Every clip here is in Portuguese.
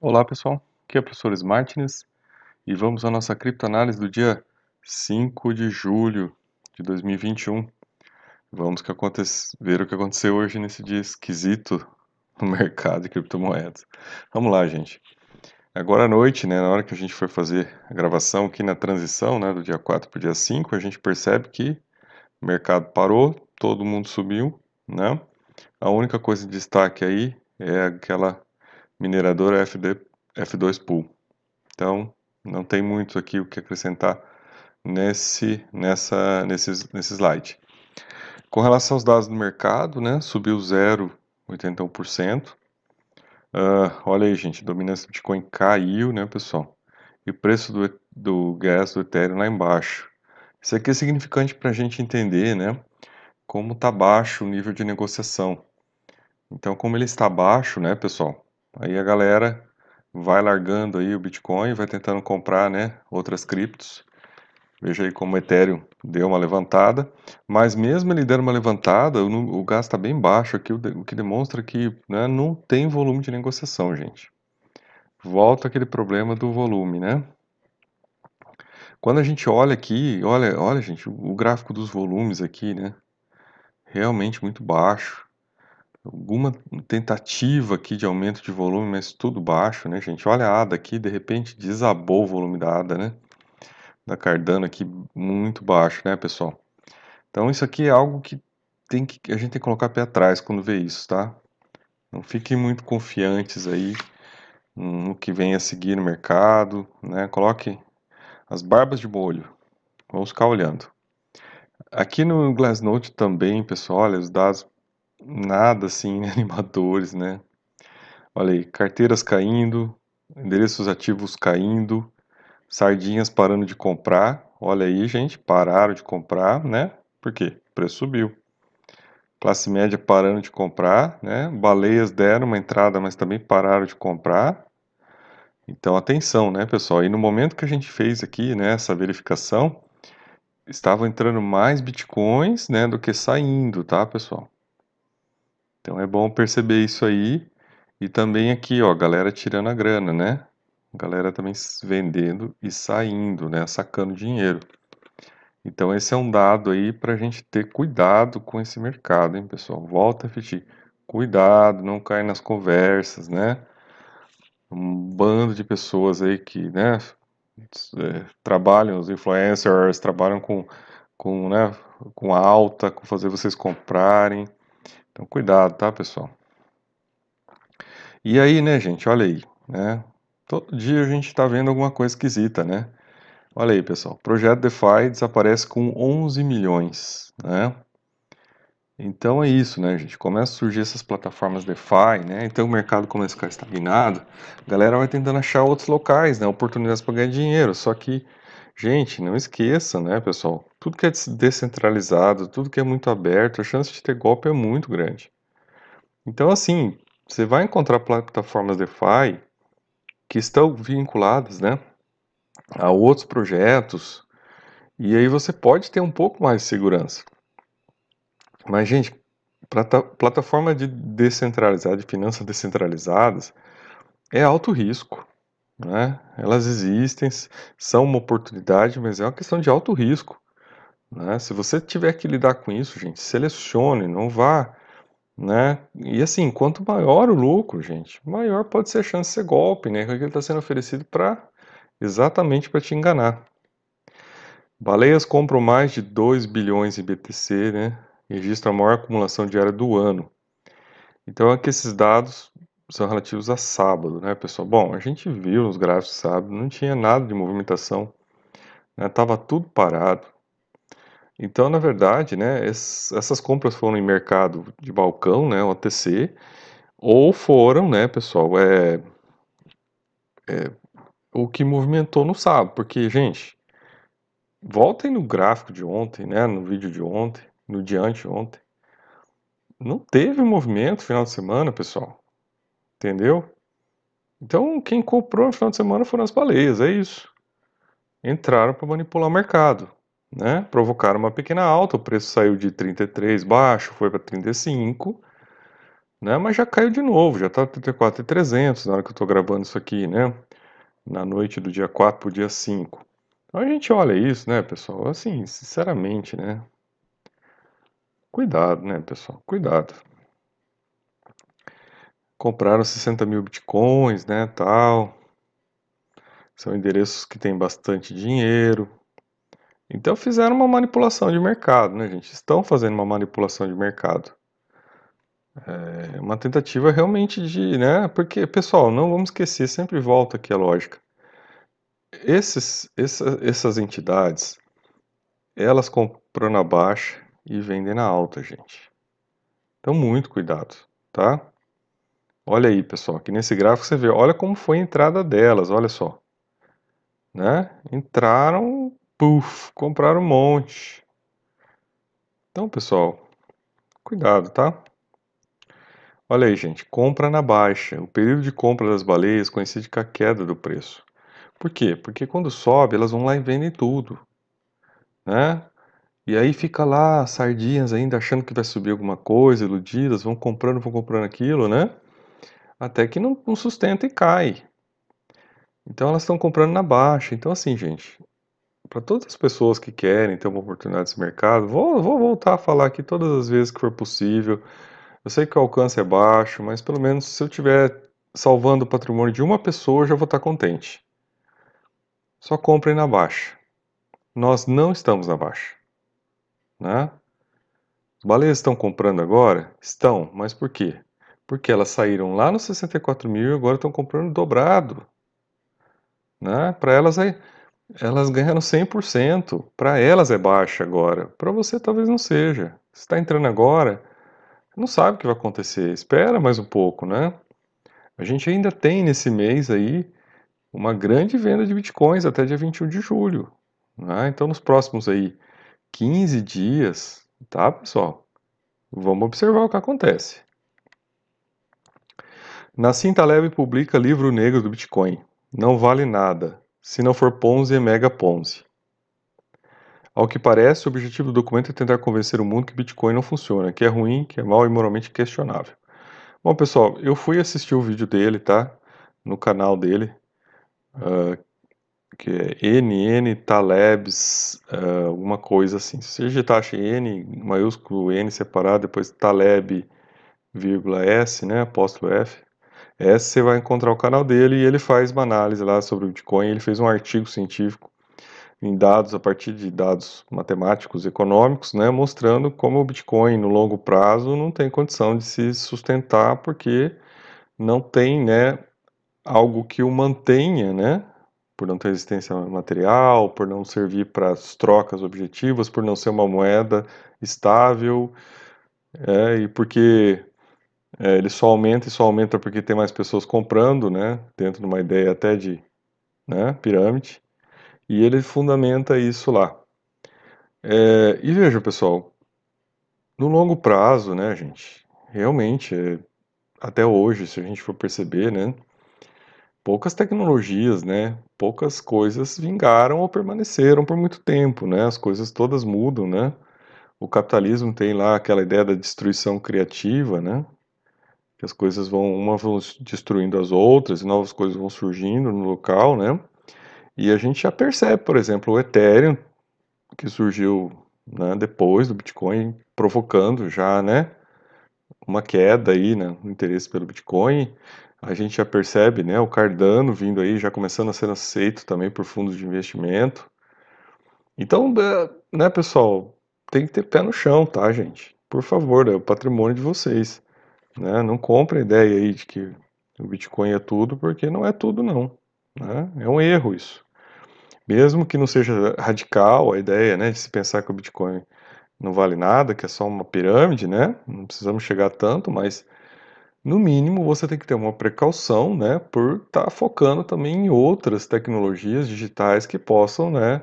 Olá pessoal, aqui é o professor Smartness e vamos à nossa criptoanálise do dia 5 de julho de 2021. Vamos que ver o que aconteceu hoje nesse dia esquisito no mercado de criptomoedas. Vamos lá, gente. Agora à noite, né, na hora que a gente for fazer a gravação aqui na transição né, do dia 4 para o dia 5, a gente percebe que o mercado parou, todo mundo subiu, né? A única coisa de destaque aí é aquela mineradora FD, F2 Pool. Então, não tem muito aqui o que acrescentar nesse, nessa, nesse, nesse slide. Com relação aos dados do mercado, né, subiu 0,81%. Uh, olha aí, gente, a dominância do Bitcoin caiu, né, pessoal? E o preço do, do gás do Ethereum lá embaixo. Isso aqui é significante para a gente entender, né, como está baixo o nível de negociação. Então, como ele está baixo, né, pessoal, Aí a galera vai largando aí o Bitcoin, vai tentando comprar, né, outras criptos. Veja aí como o Ethereum deu uma levantada, mas mesmo ele dando uma levantada, o, o gás está bem baixo aqui, o, o que demonstra que né, não tem volume de negociação, gente. Volta aquele problema do volume, né? Quando a gente olha aqui, olha, olha, gente, o gráfico dos volumes aqui, né? Realmente muito baixo alguma tentativa aqui de aumento de volume, mas tudo baixo, né, gente? Olha a ADA aqui, de repente desabou o volume da ADA, né? Da Cardano aqui muito baixo, né, pessoal? Então isso aqui é algo que, tem que a gente tem que colocar pé atrás quando vê isso, tá? Não fiquem muito confiantes aí no que vem a seguir no mercado, né? Coloque as barbas de molho. Vamos ficar olhando. Aqui no Glassnode também, pessoal, olha, os dados nada assim animadores, né? Olha aí, carteiras caindo, endereços ativos caindo, sardinhas parando de comprar. Olha aí, gente, pararam de comprar, né? Por quê? O preço subiu. Classe média parando de comprar, né? Baleias deram uma entrada, mas também pararam de comprar. Então, atenção, né, pessoal? E no momento que a gente fez aqui, né, essa verificação, estavam entrando mais bitcoins, né, do que saindo, tá, pessoal? Então é bom perceber isso aí. E também aqui, ó, galera tirando a grana, né? Galera também vendendo e saindo, né? Sacando dinheiro. Então esse é um dado aí para a gente ter cuidado com esse mercado, hein, pessoal? Volta a repetir. Cuidado, não cair nas conversas, né? Um bando de pessoas aí que, né? É, trabalham, os influencers trabalham com, com, né, com alta, com fazer vocês comprarem. Então, cuidado, tá, pessoal? E aí, né, gente, olha aí, né? Todo dia a gente está vendo alguma coisa esquisita, né? Olha aí, pessoal, projeto DeFi desaparece com 11 milhões, né? Então é isso, né, gente? Começa a surgir essas plataformas DeFi, né? Então o mercado começa a ficar estagnado, a galera vai tentando achar outros locais, né? Oportunidades para ganhar dinheiro. Só que, gente, não esqueça, né, pessoal? Tudo que é descentralizado, tudo que é muito aberto, a chance de ter golpe é muito grande. Então, assim, você vai encontrar plataformas DeFi que estão vinculadas, né, a outros projetos, e aí você pode ter um pouco mais de segurança. Mas, gente, plataforma de descentralizada, de finanças descentralizadas, é alto risco. Né? Elas existem, são uma oportunidade, mas é uma questão de alto risco. Né? Se você tiver que lidar com isso, gente, selecione, não vá. Né? E assim, quanto maior o lucro, gente, maior pode ser a chance de ser golpe, né? Que ele está sendo oferecido para exatamente para te enganar. Baleias compram mais de 2 bilhões em BTC, né? Registra a maior acumulação diária do ano. Então é que esses dados são relativos a sábado, né, pessoal? Bom, a gente viu nos gráficos sábado, não tinha nada de movimentação, né? Tava tudo parado. Então, na verdade, né, essas compras foram em mercado de balcão, né, OTC, ou foram, né, pessoal, é, é o que movimentou no sábado, porque, gente, voltem no gráfico de ontem, né, no vídeo de ontem, no diante ontem, não teve movimento no final de semana, pessoal, entendeu? Então, quem comprou no final de semana foram as baleias, é isso. Entraram para manipular o mercado né? Provocaram uma pequena alta, o preço saiu de 33 baixo, foi para 35, né? Mas já caiu de novo, já está 34,300 na hora que eu estou gravando isso aqui, né? Na noite do dia 4 para o dia 5. Então a gente olha isso, né, pessoal? Assim, sinceramente, né? Cuidado, né, pessoal? Cuidado. Compraram 60 mil bitcoins, né, tal. São endereços que têm bastante dinheiro. Então fizeram uma manipulação de mercado, né, gente? Estão fazendo uma manipulação de mercado. É uma tentativa realmente de, né? Porque, pessoal, não vamos esquecer, sempre volta aqui a lógica. Esses, essa, essas entidades, elas compram na baixa e vendem na alta, gente. Então, muito cuidado, tá? Olha aí, pessoal, aqui nesse gráfico você vê, olha como foi a entrada delas, olha só. Né? Entraram, puf, compraram um monte. Então, pessoal, cuidado, tá? Olha aí, gente, compra na baixa. O período de compra das baleias coincide com a queda do preço. Por quê? Porque quando sobe, elas vão lá e vendem tudo, né? E aí fica lá sardinhas ainda achando que vai subir alguma coisa, iludidas, vão comprando, vão comprando aquilo, né? Até que não, não sustenta e cai. Então elas estão comprando na baixa. Então assim, gente, para todas as pessoas que querem ter uma oportunidade nesse mercado, vou, vou voltar a falar aqui todas as vezes que for possível. Eu sei que o alcance é baixo, mas pelo menos se eu estiver salvando o patrimônio de uma pessoa, eu já vou estar contente. Só comprem na baixa. Nós não estamos na baixa. Né? As baleias estão comprando agora? Estão, mas por quê? Porque elas saíram lá nos 64 mil e agora estão comprando dobrado. Né? Para elas, é, elas ganharam 100%. Para elas é baixa agora. Para você talvez não seja. Se está entrando agora, não sabe o que vai acontecer. Espera mais um pouco, né? A gente ainda tem nesse mês aí uma grande venda de bitcoins até dia 21 de julho. Né? Então, nos próximos aí 15 dias, tá, pessoal? Vamos observar o que acontece. Nassim Taleb publica livro negro do Bitcoin. Não vale nada, se não for Ponzi e Mega Ponzi. Ao que parece, o objetivo do documento é tentar convencer o mundo que Bitcoin não funciona, que é ruim, que é mal e moralmente questionável. Bom, pessoal, eu fui assistir o vídeo dele, tá? No canal dele, uh, que é NN Talebs, uh, alguma coisa assim. Se você digitar N, maiúsculo N separado, depois Taleb, vírgula S, né? Apóstolo F. S, você vai encontrar o canal dele e ele faz uma análise lá sobre o Bitcoin. Ele fez um artigo científico em dados a partir de dados matemáticos econômicos, né, mostrando como o Bitcoin no longo prazo não tem condição de se sustentar porque não tem, né, algo que o mantenha, né, por não ter existência material, por não servir para as trocas objetivas, por não ser uma moeda estável, é, e porque é, ele só aumenta e só aumenta porque tem mais pessoas comprando, né, dentro de uma ideia até de né, pirâmide. E ele fundamenta isso lá. É, e veja, pessoal, no longo prazo, né, gente, realmente, é, até hoje, se a gente for perceber, né, poucas tecnologias, né, poucas coisas vingaram ou permaneceram por muito tempo, né, as coisas todas mudam, né, o capitalismo tem lá aquela ideia da destruição criativa, né, que as coisas vão, uma vão destruindo as outras e novas coisas vão surgindo no local, né, e a gente já percebe, por exemplo, o Ethereum, que surgiu né, depois do Bitcoin, provocando já né, uma queda aí né, no interesse pelo Bitcoin. A gente já percebe né, o Cardano vindo aí, já começando a ser aceito também por fundos de investimento. Então, né, pessoal, tem que ter pé no chão, tá, gente? Por favor, é o patrimônio de vocês. Né? Não compre a ideia aí de que o Bitcoin é tudo, porque não é tudo, não. Né? É um erro isso. Mesmo que não seja radical a ideia né, de se pensar que o Bitcoin não vale nada, que é só uma pirâmide, né? Não precisamos chegar tanto, mas no mínimo você tem que ter uma precaução, né, por estar tá focando também em outras tecnologias digitais que possam, né,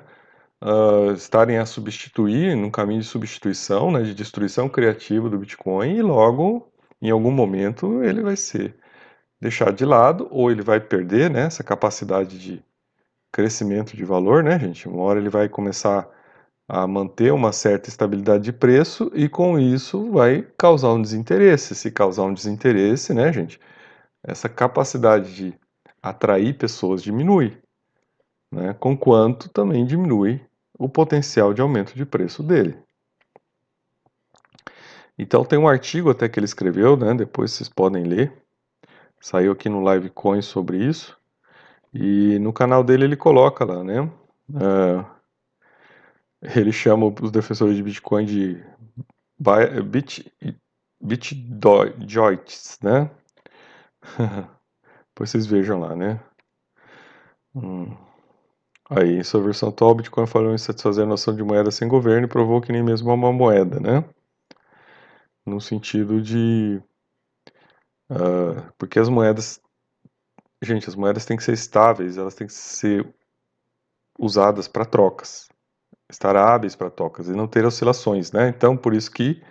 uh, estarem a substituir, num caminho de substituição, né, de destruição criativa do Bitcoin e logo, em algum momento, ele vai ser deixado de lado ou ele vai perder, né, essa capacidade de crescimento de valor, né, gente? Uma hora ele vai começar a manter uma certa estabilidade de preço e com isso vai causar um desinteresse. Se causar um desinteresse, né, gente, essa capacidade de atrair pessoas diminui, né, com quanto também diminui o potencial de aumento de preço dele. Então tem um artigo até que ele escreveu, né, depois vocês podem ler, saiu aqui no Livecoin sobre isso, e no canal dele ele coloca lá, né, uh, ele chama os defensores de Bitcoin de bit, bitjoits, né? Depois vocês vejam lá, né? Hum. Aí, em sua versão atual, o Bitcoin falou em satisfazer a noção de moeda sem governo e provou que nem mesmo é uma moeda, né? No sentido de... Uh, porque as moedas... Gente, as moedas têm que ser estáveis, elas têm que ser usadas para trocas estar hábeis para trocas e não ter oscilações, né? Então, por isso que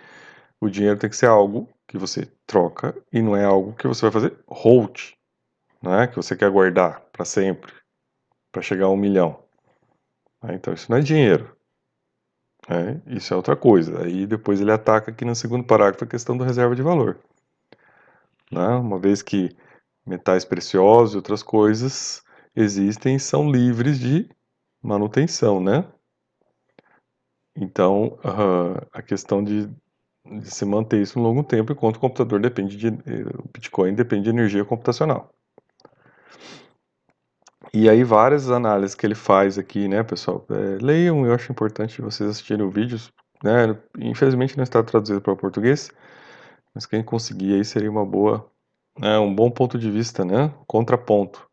o dinheiro tem que ser algo que você troca e não é algo que você vai fazer hold, né? Que você quer guardar para sempre, para chegar a um milhão. Né? Então, isso não é dinheiro. Né? Isso é outra coisa. Aí depois ele ataca aqui no segundo parágrafo a questão da reserva de valor. Né? Uma vez que metais preciosos e outras coisas existem são livres de manutenção, né? Então, a questão de, de, se manter isso um longo tempo, enquanto o computador depende de. O Bitcoin depende de energia computacional. E aí, várias análises que ele faz aqui, né, pessoal? É, leiam, eu acho importante vocês assistirem o vídeo. Né? Infelizmente não está traduzido para o português, mas quem conseguir aí seria uma boa, né, um bom ponto de vista, né? Contraponto.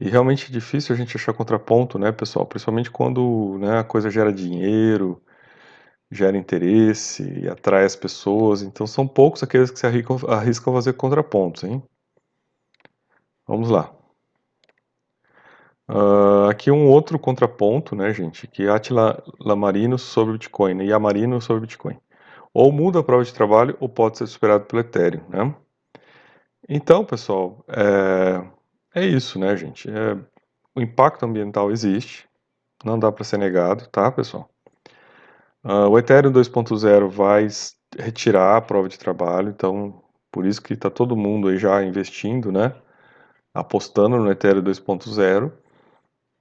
E realmente é difícil a gente achar contraponto, né, pessoal? Principalmente quando né, a coisa gera dinheiro, gera interesse e atrai as pessoas. Então são poucos aqueles que se arriscam, arriscam a fazer contrapontos, hein? Vamos lá. Uh, aqui um outro contraponto, né, gente? Que Atila Lamarino sobre Bitcoin né, e Amarino sobre Bitcoin. Ou muda a prova de trabalho ou pode ser superado pelo Ethereum, né? Então, pessoal, é é isso, né, gente? É, o impacto ambiental existe, não dá para ser negado, tá, pessoal? Uh, o Ethereum 2.0 vai retirar a prova de trabalho, então por isso que está todo mundo aí já investindo, né? Apostando no Ethereum 2.0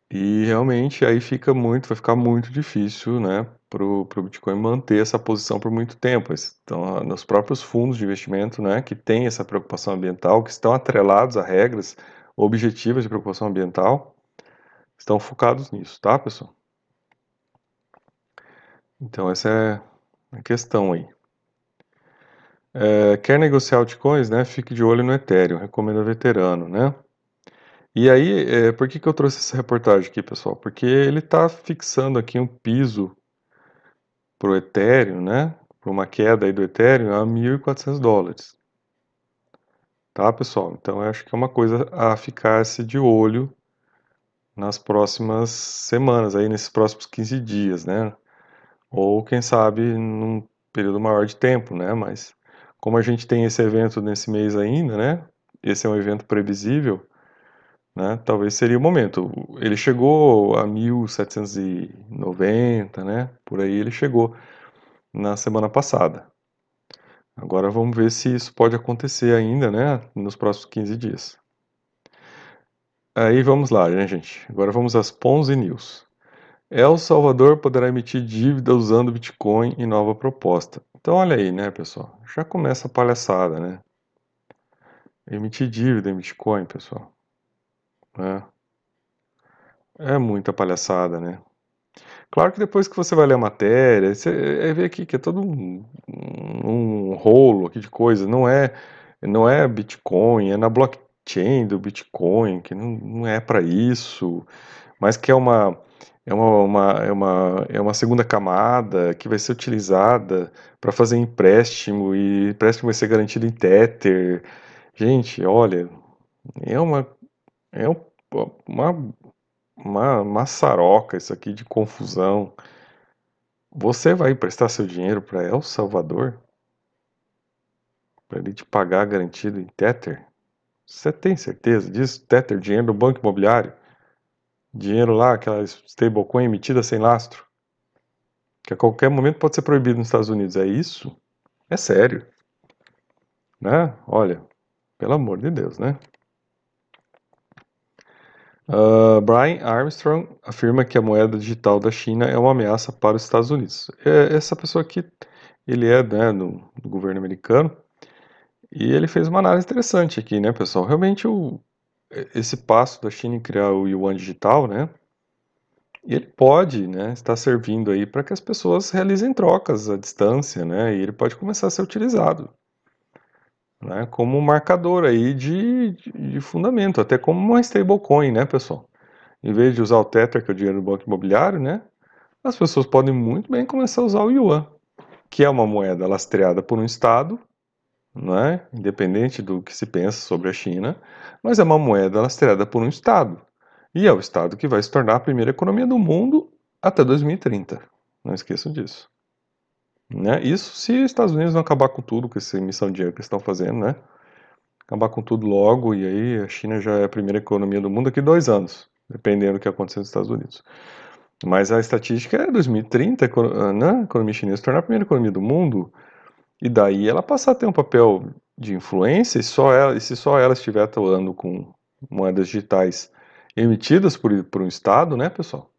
e realmente aí fica muito, vai ficar muito difícil, né, para o Bitcoin manter essa posição por muito tempo. Então, nos próprios fundos de investimento, né, que têm essa preocupação ambiental, que estão atrelados a regras objetivas de preocupação ambiental estão focados nisso, tá, pessoal? Então, essa é a questão aí. É, quer negociar altcoins, né? Fique de olho no Ethereum, recomendo a veterano, né? E aí, é, por que, que eu trouxe essa reportagem aqui, pessoal? Porque ele está fixando aqui um piso para o Ethereum, né? Para uma queda aí do Ethereum a 1.400 dólares. Tá, pessoal? Então, eu acho que é uma coisa a ficar-se de olho nas próximas semanas, aí nesses próximos 15 dias, né? Ou quem sabe num período maior de tempo, né? Mas como a gente tem esse evento nesse mês ainda, né? Esse é um evento previsível, né? Talvez seria o momento. Ele chegou a 1790, né? Por aí ele chegou na semana passada. Agora vamos ver se isso pode acontecer ainda, né, nos próximos 15 dias. Aí vamos lá, né, gente? Agora vamos às Ponzi News. El Salvador poderá emitir dívida usando Bitcoin em nova proposta. Então olha aí, né, pessoal? Já começa a palhaçada, né? Emitir dívida em Bitcoin, pessoal. É, é muita palhaçada, né? Claro que depois que você vai ler a matéria, você vê aqui que é todo um, um rolo aqui de coisa. Não é, não é Bitcoin, é na blockchain do Bitcoin, que não, não é para isso, mas que é uma, é uma, uma, é, uma, é uma segunda camada que vai ser utilizada para fazer empréstimo e empréstimo vai ser garantido em Tether. Gente, olha, é uma, é uma uma maçaroca isso aqui de confusão. Você vai emprestar seu dinheiro para El Salvador? Para ele te pagar garantido em Tether? Você tem certeza disso? Tether, dinheiro do banco imobiliário? Dinheiro lá, aquela stablecoin emitida sem lastro? que a qualquer momento pode ser proibido nos Estados Unidos. É isso? É sério. Né? Olha, pelo amor de Deus, né? Uh, Brian Armstrong afirma que a moeda digital da China é uma ameaça para os Estados Unidos. É, essa pessoa aqui, ele é né, do, do, governo americano e ele fez uma análise interessante aqui, né, pessoal? Realmente o, esse passo da China em criar o yuan digital, né, ele pode, né, estar servindo aí para que as pessoas realizem trocas à distância, né, e ele pode começar a ser utilizado, né, como marcador aí de, de, de fundamento, até como uma stablecoin, né, pessoal? Em vez de usar o Tether, que é o dinheiro do banco imobiliário, né, as pessoas podem muito bem começar a usar o yuan, que é uma moeda lastreada por um Estado, né, independente do que se pensa sobre a China, mas é uma moeda lastreada por um Estado. E é o Estado que vai se tornar a primeira economia do mundo até 2030. Não esqueçam disso. Né? Isso se os Estados Unidos não acabar com tudo, com essa emissão de dinheiro que estão fazendo, né? Acabar com tudo logo, e aí a China já é a primeira economia do mundo daqui dois anos, dependendo do que acontecer nos Estados Unidos. Mas a estatística é 2030, né? a economia chinesa se tornar a primeira economia do mundo, e daí ela passar a ter um papel de influência, e, só ela, e se só ela estiver atuando com moedas digitais emitidas por, por um Estado, né, pessoal?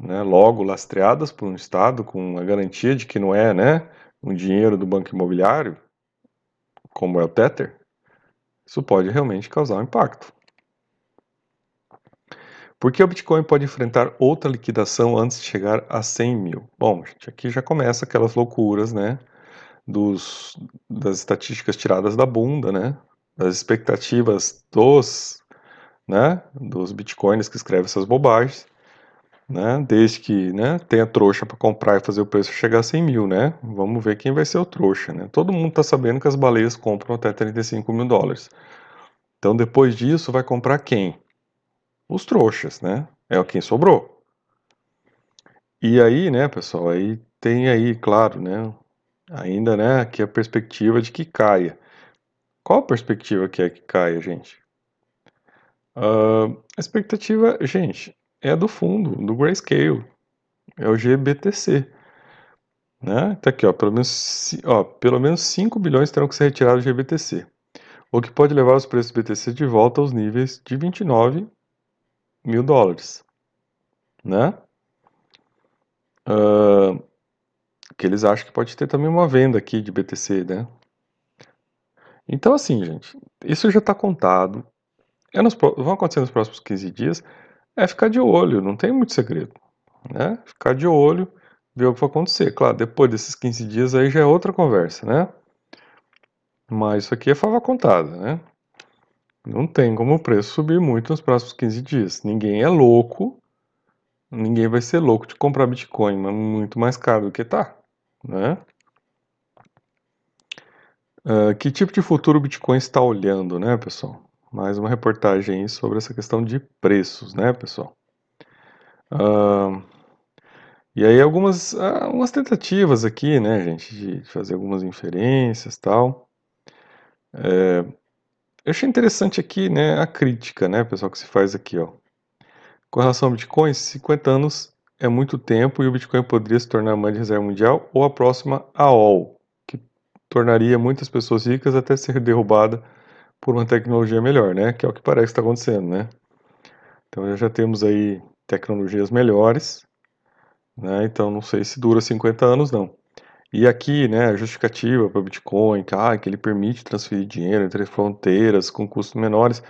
Né, logo lastreadas por um Estado com a garantia de que não é, né, um dinheiro do banco imobiliário, como é o Tether, isso pode realmente causar um impacto. Por que o Bitcoin pode enfrentar outra liquidação antes de chegar a 100 mil? Bom, gente, aqui já começa aquelas loucuras, né, dos, das estatísticas tiradas da bunda, né, das expectativas dos né, dos bitcoins que escreve essas bobagens, né, desde que né, tenha trouxa para comprar e fazer o preço chegar a 100 mil, né, vamos ver quem vai ser o trouxa, né, todo mundo está sabendo que as baleias compram até 35 mil dólares, então depois disso vai comprar quem? Os trouxas, né, é o quem sobrou. E aí, né, pessoal, aí tem aí, claro, né, ainda, né, aqui a perspectiva de que caia. Qual a perspectiva que é que caia, gente? Uh, a expectativa, gente, é do fundo, do Grayscale, é o GBTC. Né? Tá aqui, ó, pelo menos, ó, pelo menos 5 bilhões terão que ser retirados do GBTC, o que pode levar os preços do BTC de volta aos níveis de 29 mil dólares. Né? Uh, que eles acham que pode ter também uma venda aqui de BTC, né? Então, assim, gente, isso já está contado, é nos, vão acontecer nos próximos 15 dias, é ficar de olho, não tem muito segredo. Né? Ficar de olho, ver o que vai acontecer. Claro, depois desses 15 dias aí já é outra conversa, né? Mas isso aqui é fava contada, né? Não tem como o preço subir muito nos próximos 15 dias. Ninguém é louco, ninguém vai ser louco de comprar Bitcoin, mas muito mais caro do que tá, né? Uh, que tipo de futuro o Bitcoin está olhando, né, pessoal? Mais uma reportagem sobre essa questão de preços, né, pessoal? Uh, e aí algumas, algumas tentativas aqui, né, gente, de fazer algumas inferências tal. É, eu achei interessante aqui, né, a crítica, né, pessoal, que se faz aqui, ó. Com relação ao Bitcoin, 50 anos é muito tempo e o Bitcoin poderia se tornar a moeda de reserva mundial ou a próxima AOL, que tornaria muitas pessoas ricas até ser derrubada por uma tecnologia melhor, né? Que é o que parece estar acontecendo, né? Então já temos aí tecnologias melhores, né? Então não sei se dura 50 anos não. E aqui, né, a justificativa para o Bitcoin, que, ah, que ele permite transferir dinheiro entre fronteiras com custos menores,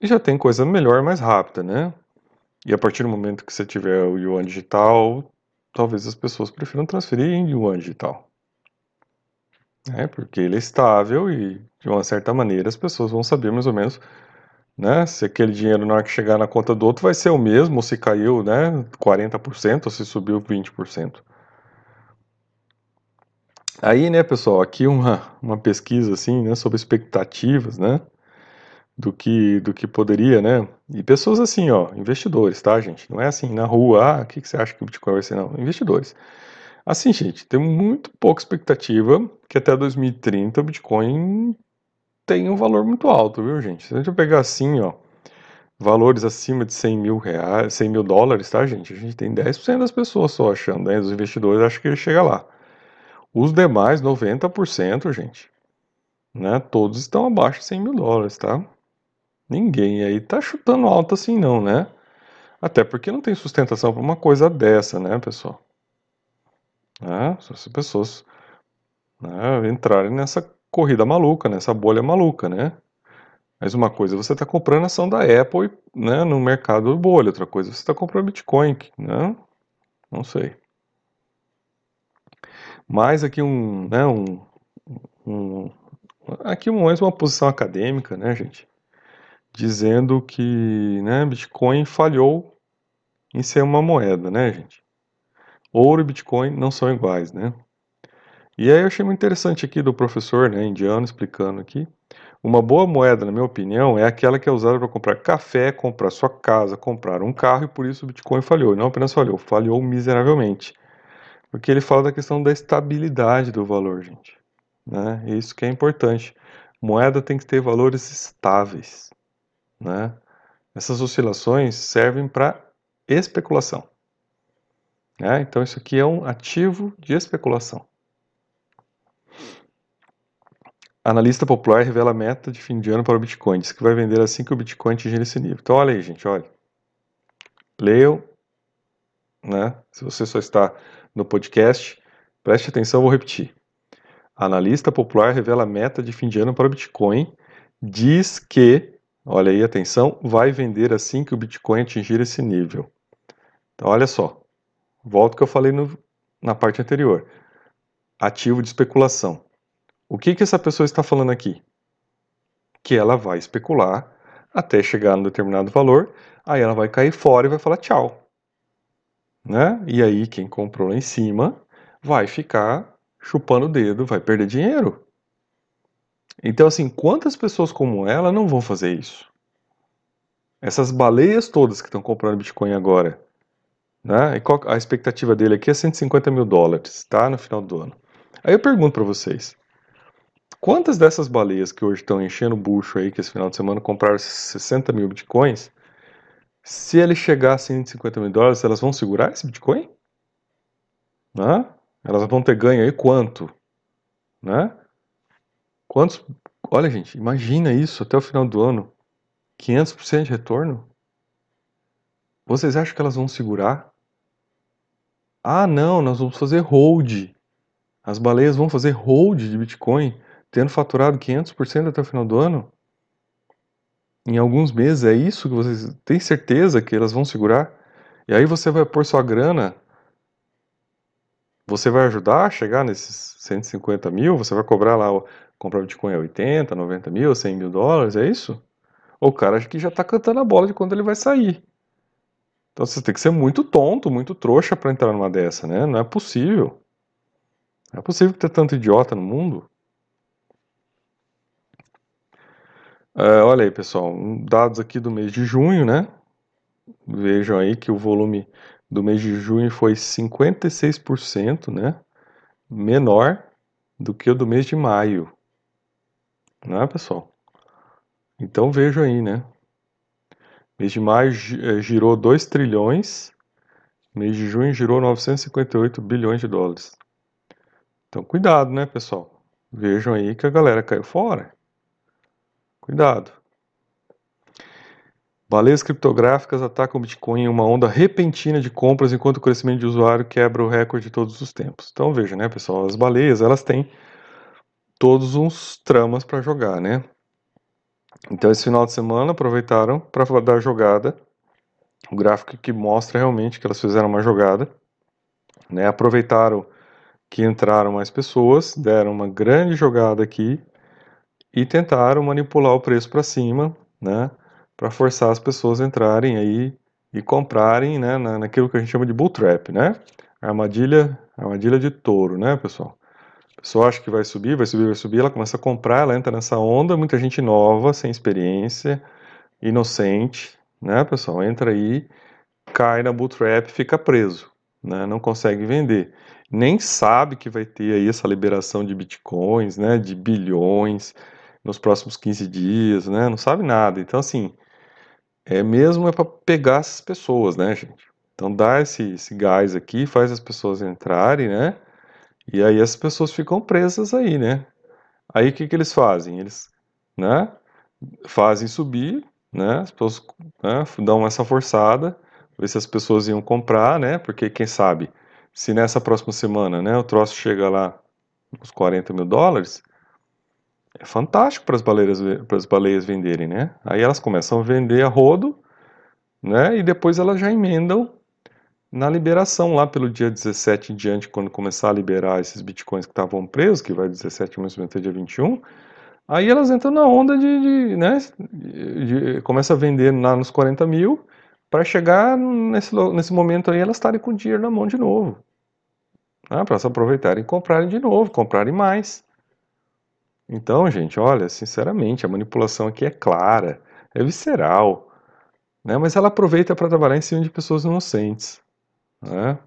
e já tem coisa melhor, mais rápida, né? E a partir do momento que você tiver o yuan digital, talvez as pessoas prefiram transferir em yuan digital. É, porque ele é estável e, de uma certa maneira, as pessoas vão saber mais ou menos né, se aquele dinheiro na hora que chegar na conta do outro vai ser o mesmo, ou se caiu né, 40%, ou se subiu 20%. Aí, né, pessoal, aqui uma, uma pesquisa assim, né, sobre expectativas, né, do que do que poderia, né, e pessoas assim, ó, investidores, tá, gente? Não é assim na rua, ah, o que, que você acha que o Bitcoin vai ser, não, investidores. Assim, gente, tem muito pouca expectativa que até 2030 o Bitcoin tenha um valor muito alto, viu, gente? Se a gente pegar assim, ó, valores acima de 100 mil reais, 100 mil dólares, tá, gente? A gente tem 10% das pessoas só achando, né? Os investidores acham que ele chega lá. Os demais, 90%, gente, né? Todos estão abaixo de 100 mil dólares, tá? Ninguém aí tá chutando alto assim, não, né? Até porque não tem sustentação para uma coisa dessa, né, pessoal? Né? Se as pessoas né, entrarem nessa corrida maluca, nessa bolha maluca, né? Mas uma coisa você está comprando ação da Apple né, no mercado bolha, outra coisa você está comprando Bitcoin, né? Não sei. Mais aqui um, né, um, um aqui mais uma posição acadêmica, né, gente, dizendo que, né, Bitcoin falhou em ser uma moeda, né, gente. Ouro e Bitcoin não são iguais, né? E aí eu achei muito interessante aqui do professor, né, indiano explicando aqui uma boa moeda, na minha opinião, é aquela que é usada para comprar café, comprar sua casa, comprar um carro e por isso o Bitcoin falhou. Não apenas falhou, falhou miseravelmente. Porque ele fala da questão da estabilidade do valor, gente. Né? Isso que é importante. Moeda tem que ter valores estáveis. Né? Essas oscilações servem para especulação. Né? Então, isso aqui é um ativo de especulação. Analista popular revela a meta de fim de ano para o Bitcoin. Diz que vai vender assim que o Bitcoin atingir esse nível. Então, olha aí, gente, olha. Leiam, né? Se você só está no podcast, preste atenção, vou repetir. Analista popular revela a meta de fim de ano para o Bitcoin. Diz que, olha aí, atenção, vai vender assim que o Bitcoin atingir esse nível. Então, olha só. Volto que eu falei no, na parte anterior. Ativo de especulação. O que, que essa pessoa está falando aqui? Que ela vai especular até chegar num determinado valor, aí ela vai cair fora e vai falar tchau. Né? E aí quem comprou lá em cima vai ficar chupando o dedo, vai perder dinheiro. Então, assim, quantas pessoas como ela não vão fazer isso? Essas baleias todas que estão comprando Bitcoin agora, né? E qual, a expectativa dele aqui é 150 mil dólares, tá? No final do ano. Aí eu pergunto para vocês, Quantas dessas baleias que hoje estão enchendo o bucho aí, que esse final de semana compraram 60 mil bitcoins, se ele chegar a 150 mil dólares, elas vão segurar esse bitcoin? Né? Elas vão ter ganho aí quanto? Né? Quantos? Olha, gente, imagina isso até o final do ano. 500% de retorno? Vocês acham que elas vão segurar? Ah, não, nós vamos fazer hold. As baleias vão fazer hold de Bitcoin tendo faturado 500% até o final do ano, em alguns meses, é isso que vocês têm certeza que elas vão segurar? E aí você vai pôr sua grana, você vai ajudar a chegar nesses 150 mil, você vai cobrar lá, comprar Bitcoin a 80, 90 mil, 100 mil dólares, é isso? O cara que já está cantando a bola de quando ele vai sair. Então você tem que ser muito tonto, muito trouxa para entrar numa dessa, né? Não é possível. Não é possível ter tanto idiota no mundo. É, olha aí, pessoal, dados aqui do mês de junho, né? Vejam aí que o volume do mês de junho foi 56%, né? Menor do que o do mês de maio. Não é, pessoal? Então vejam aí, né? Mês de maio é, girou 2 trilhões, mês de junho girou 958 bilhões de dólares. Então cuidado, né, pessoal? Vejam aí que a galera caiu fora. Cuidado. Baleias criptográficas atacam o Bitcoin em uma onda repentina de compras enquanto o crescimento de usuário quebra o recorde de todos os tempos. Então veja, né, pessoal, as baleias elas têm todos uns tramas para jogar, né? Então esse final de semana aproveitaram para dar jogada, o gráfico que mostra realmente que elas fizeram uma jogada, né? Aproveitaram que entraram mais pessoas, deram uma grande jogada aqui e tentaram manipular o preço para cima, né, para forçar as pessoas a entrarem aí e comprarem, né, na, naquilo que a gente chama de bull trap, né, armadilha, armadilha de touro, né, pessoal. Pessoa acha que vai subir, vai subir, vai subir, ela começa a comprar, ela entra nessa onda, muita gente nova, sem experiência, inocente, né, pessoal, entra aí, cai na bull trap, fica preso, né, não consegue vender nem sabe que vai ter aí essa liberação de bitcoins, né, de bilhões, nos próximos 15 dias, né? Não sabe nada. Então, assim, é mesmo é para pegar essas pessoas, né, gente? Então dá esse, esse gás aqui, faz as pessoas entrarem, né? E aí as pessoas ficam presas aí, né? Aí o que, que eles fazem? Eles, né? Fazem subir, né? As pessoas né, dão essa forçada, ver se as pessoas iam comprar, né? Porque quem sabe, se nessa próxima semana, né, o troço chega lá uns 40 mil dólares, é fantástico para as baleias, baleias venderem, né? Aí elas começam a vender a rodo, né? E depois elas já emendam na liberação lá pelo dia 17 em diante, quando começar a liberar esses bitcoins que estavam presos, que vai 17 mais até dia 21, aí elas entram na onda de, de né, de, de, começa a vender lá nos 40 mil, para chegar nesse, nesse momento aí elas estarem com o dinheiro na mão de novo. Né, para se aproveitarem e comprarem de novo, comprarem mais. Então, gente, olha, sinceramente, a manipulação aqui é clara, é visceral, né? mas ela aproveita para trabalhar em cima de pessoas inocentes. Né?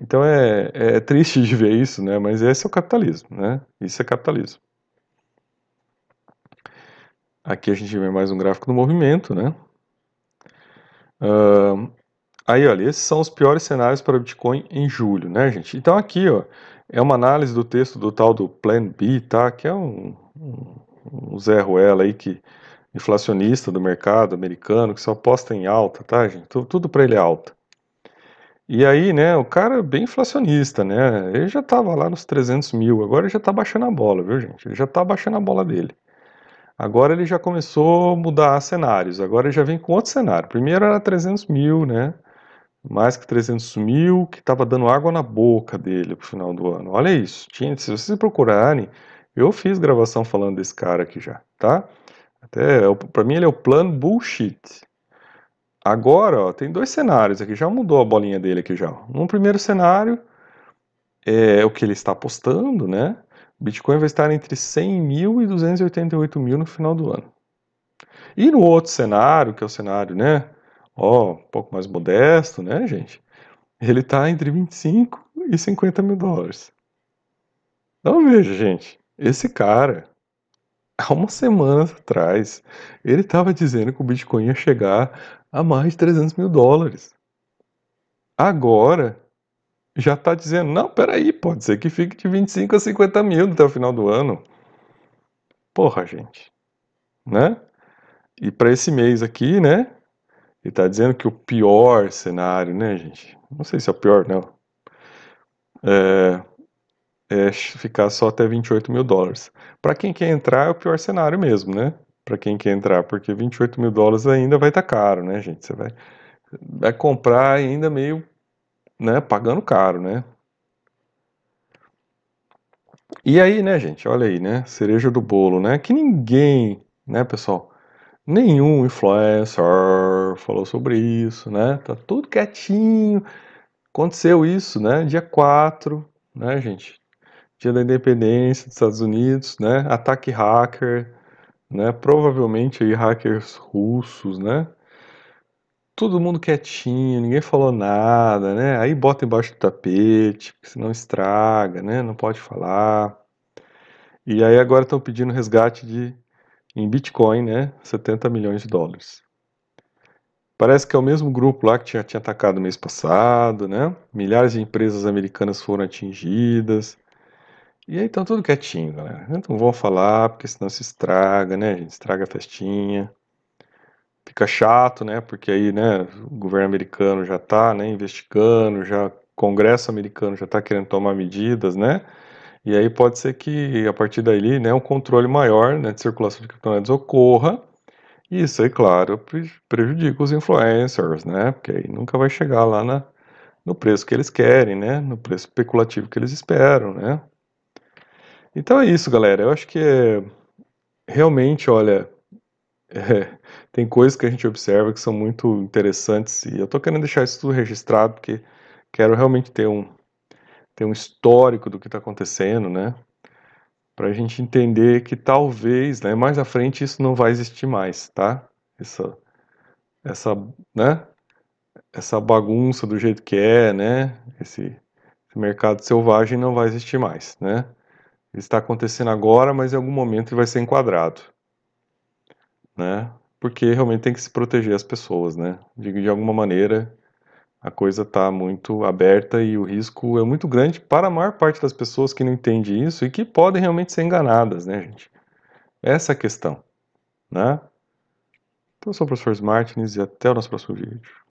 Então é, é triste de ver isso, né? Mas esse é o capitalismo, né? Isso é capitalismo. Aqui a gente vê mais um gráfico do movimento, né? Uh, aí, olha, esses são os piores cenários para o Bitcoin em julho, né, gente? Então aqui, ó, é uma análise do texto do tal do Plan B, tá? Que é um, um, um Zé Ruela aí que inflacionista do mercado americano que só aposta em alta, tá, gente? Tudo, tudo para ele é alta. E aí, né, o cara é bem inflacionista, né? Ele já tava lá nos 300 mil, agora ele já tá baixando a bola, viu, gente? Ele já tá baixando a bola dele. Agora ele já começou a mudar cenários, agora ele já vem com outro cenário. Primeiro era 300 mil, né? Mais que 300 mil, que tava dando água na boca dele pro final do ano. Olha isso, tinha, se vocês procurarem, eu fiz gravação falando desse cara aqui já, tá? Até, para mim ele é o plano bullshit. Agora, ó, tem dois cenários aqui, já mudou a bolinha dele aqui já. No primeiro cenário, é o que ele está apostando, né? Bitcoin vai estar entre 100 mil e 288 mil no final do ano. E no outro cenário, que é o cenário, né? Ó, um pouco mais modesto, né, gente? Ele está entre 25 e 50 mil dólares. Então veja, gente, esse cara, há uma semana atrás, ele estava dizendo que o Bitcoin ia chegar a mais de 300 mil dólares. Agora, já está dizendo, não, peraí, pode ser que fique de 25 a 50 mil até o final do ano. Porra, gente. Né? E para esse mês aqui, né? Ele está dizendo que o pior cenário, né, gente? Não sei se é o pior, não. É, é ficar só até 28 mil dólares. Para quem quer entrar, é o pior cenário mesmo, né? para quem quer entrar, porque 28 mil dólares ainda vai estar tá caro, né, gente? Você vai, vai comprar ainda meio, né, pagando caro, né? E aí, né, gente, olha aí, né, cereja do bolo, né, que ninguém, né, pessoal, nenhum influencer falou sobre isso, né, tá tudo quietinho, aconteceu isso, né, dia 4, né, gente, dia da independência dos Estados Unidos, né, ataque hacker, né? Provavelmente aí hackers russos, né? Todo mundo quietinho, ninguém falou nada, né? Aí bota embaixo do tapete, porque senão estraga, né? Não pode falar. E aí agora estão pedindo resgate de em Bitcoin, né? 70 milhões de dólares. Parece que é o mesmo grupo lá que tinha, tinha atacado mês passado, né? Milhares de empresas americanas foram atingidas. E aí estão tudo quietinho, galera. Não vão falar, porque senão se estraga, né, gente? Estraga a festinha. Fica chato, né? Porque aí, né, o governo americano já está né, investigando, já o Congresso americano já está querendo tomar medidas, né? E aí pode ser que a partir daí, né, um controle maior né, de circulação de criptomoedas ocorra. E isso aí, claro, prejudica os influencers, né? Porque aí nunca vai chegar lá na, no preço que eles querem, né? No preço especulativo que eles esperam, né? Então é isso, galera. Eu acho que é, realmente, olha, é, tem coisas que a gente observa que são muito interessantes e eu estou querendo deixar isso tudo registrado porque quero realmente ter um, ter um histórico do que está acontecendo, né? Para a gente entender que talvez, né, mais à frente isso não vai existir mais, tá? Essa, essa, né? Essa bagunça do jeito que é, né? Esse, esse mercado selvagem não vai existir mais, né? Está acontecendo agora, mas em algum momento ele vai ser enquadrado. Né? porque realmente tem que se proteger as pessoas, né? De, de alguma maneira, a coisa está muito aberta e o risco é muito grande para a maior parte das pessoas que não entende isso e que podem realmente ser enganadas, né, gente? Essa é a questão, né? Então, eu sou o professor Martins e até o nosso próximo vídeo.